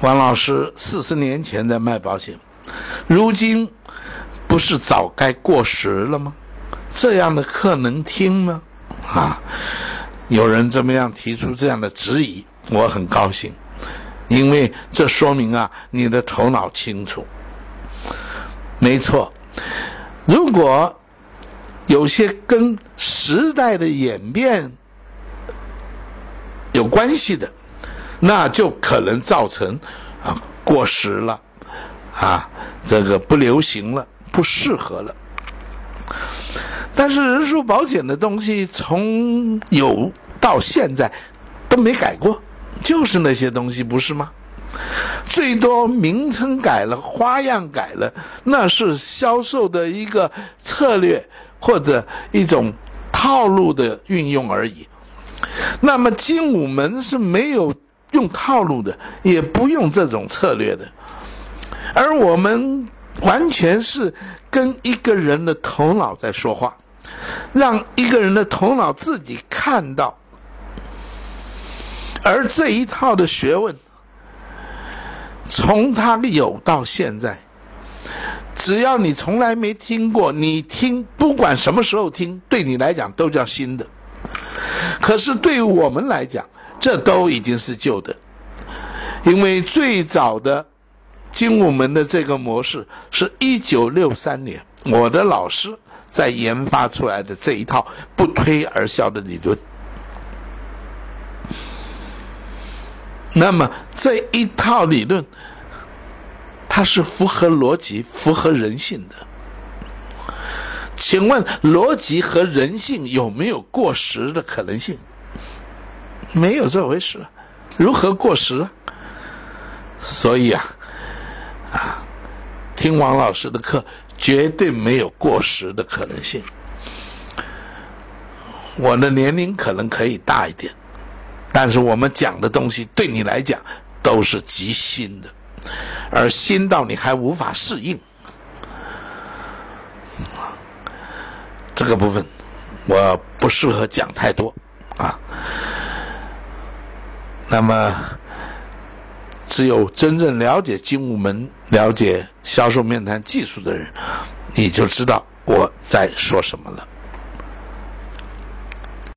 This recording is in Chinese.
王老师四十年前在卖保险，如今不是早该过时了吗？这样的课能听吗？啊，有人这么样提出这样的质疑，我很高兴，因为这说明啊，你的头脑清楚。没错，如果有些跟时代的演变有关系的。那就可能造成啊过时了，啊这个不流行了，不适合了。但是人寿保险的东西从有到现在都没改过，就是那些东西，不是吗？最多名称改了，花样改了，那是销售的一个策略或者一种套路的运用而已。那么精武门是没有。用套路的，也不用这种策略的，而我们完全是跟一个人的头脑在说话，让一个人的头脑自己看到，而这一套的学问，从他有到现在，只要你从来没听过，你听不管什么时候听，对你来讲都叫新的，可是对于我们来讲，这都已经是旧的，因为最早的精武门的这个模式是一九六三年我的老师在研发出来的这一套不推而销的理论。那么这一套理论，它是符合逻辑、符合人性的。请问逻辑和人性有没有过时的可能性？没有这回事，如何过时？所以啊，啊，听王老师的课绝对没有过时的可能性。我的年龄可能可以大一点，但是我们讲的东西对你来讲都是极新的，而新到你还无法适应。这个部分我不适合讲太多啊。那么，只有真正了解精武门、了解销售面谈技术的人，你就知道我在说什么了。